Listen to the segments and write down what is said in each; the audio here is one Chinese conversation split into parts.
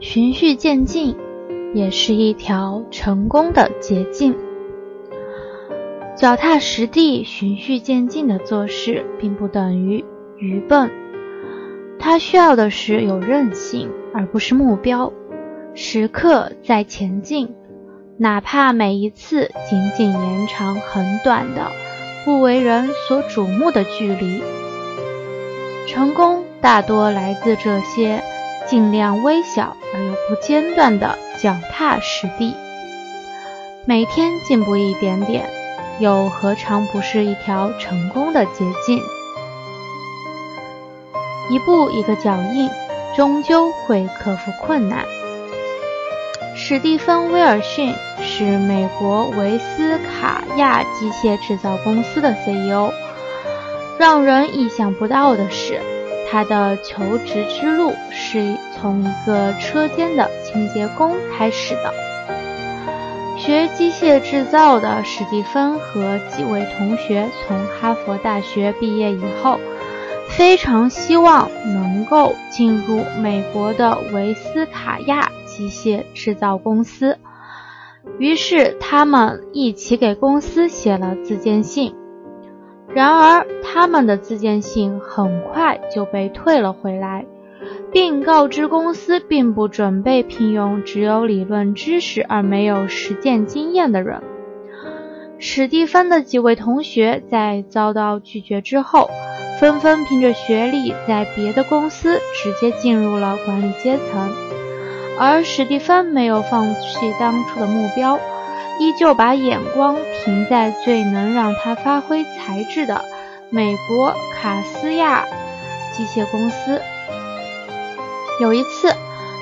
循序渐进也是一条成功的捷径。脚踏实地、循序渐进的做事，并不等于愚笨。他需要的是有韧性，而不是目标。时刻在前进，哪怕每一次仅仅延长很短的、不为人所瞩目的距离。成功大多来自这些尽量微小而又不间断的脚踏实地。每天进步一点点，又何尝不是一条成功的捷径？一步一个脚印，终究会克服困难。史蒂芬·威尔逊是美国维斯卡亚机械制造公司的 CEO。让人意想不到的是，他的求职之路是从一个车间的清洁工开始的。学机械制造的史蒂芬和几位同学从哈佛大学毕业以后，非常希望能够进入美国的维斯卡亚。机械制造公司，于是他们一起给公司写了自荐信。然而，他们的自荐信很快就被退了回来，并告知公司并不准备聘用只有理论知识而没有实践经验的人。史蒂芬的几位同学在遭到拒绝之后，纷纷凭着学历在别的公司直接进入了管理阶层。而史蒂芬没有放弃当初的目标，依旧把眼光停在最能让他发挥才智的美国卡斯亚机械公司。有一次，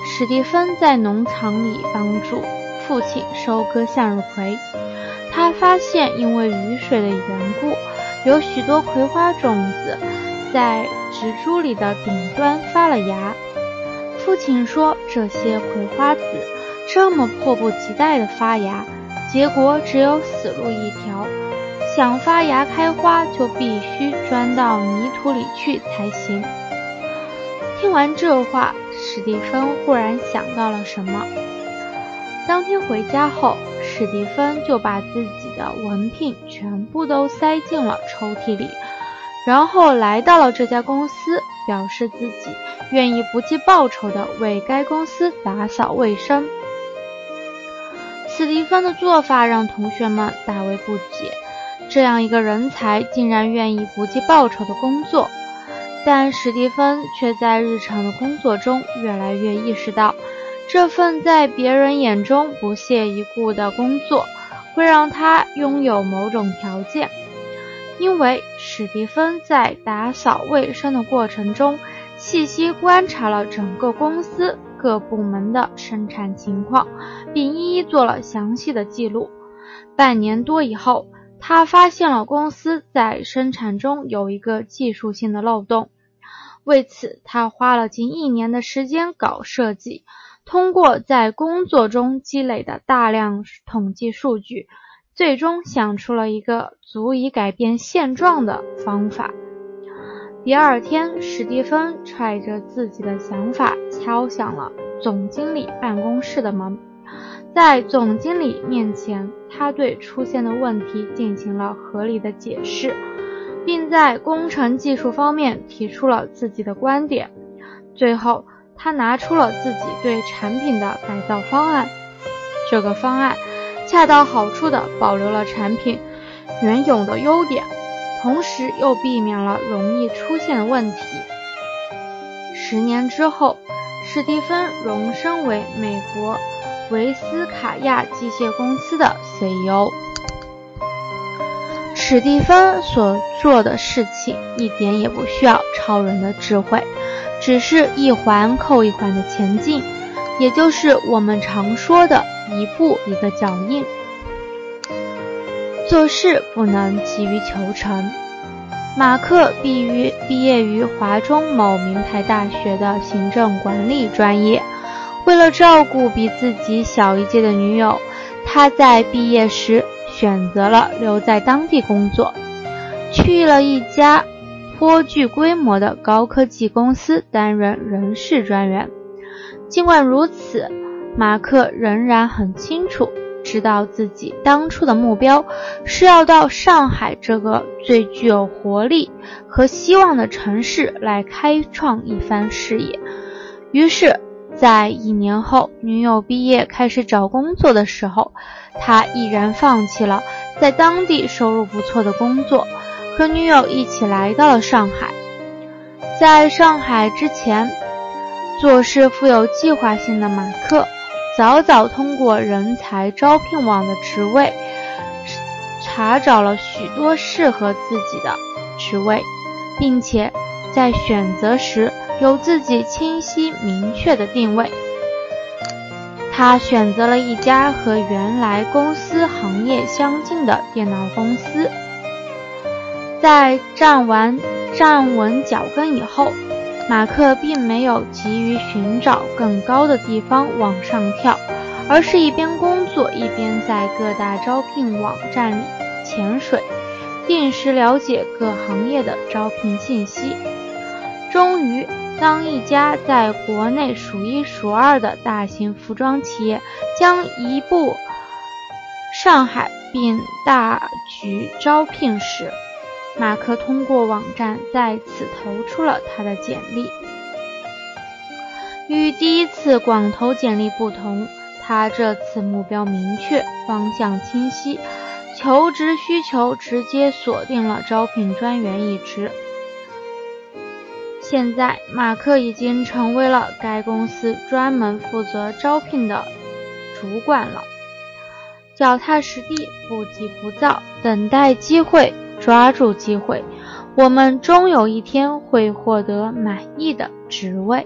史蒂芬在农场里帮助父亲收割向日葵，他发现因为雨水的缘故，有许多葵花种子在植株里的顶端发了芽。父亲说：“这些葵花籽这么迫不及待地发芽，结果只有死路一条。想发芽开花，就必须钻到泥土里去才行。”听完这话，史蒂芬忽然想到了什么。当天回家后，史蒂芬就把自己的文凭全部都塞进了抽屉里，然后来到了这家公司，表示自己。愿意不计报酬的为该公司打扫卫生。史蒂芬的做法让同学们大为不解，这样一个人才竟然愿意不计报酬的工作。但史蒂芬却在日常的工作中越来越意识到，这份在别人眼中不屑一顾的工作会让他拥有某种条件，因为史蒂芬在打扫卫生的过程中。细心观察了整个公司各部门的生产情况，并一一做了详细的记录。半年多以后，他发现了公司在生产中有一个技术性的漏洞。为此，他花了近一年的时间搞设计，通过在工作中积累的大量统计数据，最终想出了一个足以改变现状的方法。第二天，史蒂芬揣着自己的想法敲响了总经理办公室的门。在总经理面前，他对出现的问题进行了合理的解释，并在工程技术方面提出了自己的观点。最后，他拿出了自己对产品的改造方案。这个方案恰到好处地保留了产品原有的优点。同时又避免了容易出现的问题。十年之后，史蒂芬荣升为美国维斯卡亚机械公司的 CEO。史蒂芬所做的事情一点也不需要超人的智慧，只是一环扣一环的前进，也就是我们常说的一步一个脚印。做事不能急于求成。马克毕于毕业于华中某名牌大学的行政管理专业。为了照顾比自己小一届的女友，他在毕业时选择了留在当地工作，去了一家颇具规模的高科技公司担任人事专员。尽管如此，马克仍然很清楚，知道自己当初的目标是要到上海这个最具有活力和希望的城市来开创一番事业。于是，在一年后，女友毕业开始找工作的时候，他毅然放弃了在当地收入不错的工作，和女友一起来到了上海。在上海之前，做事富有计划性的马克，早早通过人才招聘网的职位，查找了许多适合自己的职位，并且在选择时有自己清晰明确的定位。他选择了一家和原来公司行业相近的电脑公司，在站完。站稳脚跟以后，马克并没有急于寻找更高的地方往上跳，而是一边工作一边在各大招聘网站里潜水，定时了解各行业的招聘信息。终于，当一家在国内数一数二的大型服装企业将移步上海并大举招聘时，马克通过网站再次投出了他的简历。与第一次广投简历不同，他这次目标明确，方向清晰，求职需求直接锁定了招聘专员一职。现在，马克已经成为了该公司专门负责招聘的主管了。脚踏实地，不急不躁，等待机会。抓住机会，我们终有一天会获得满意的职位。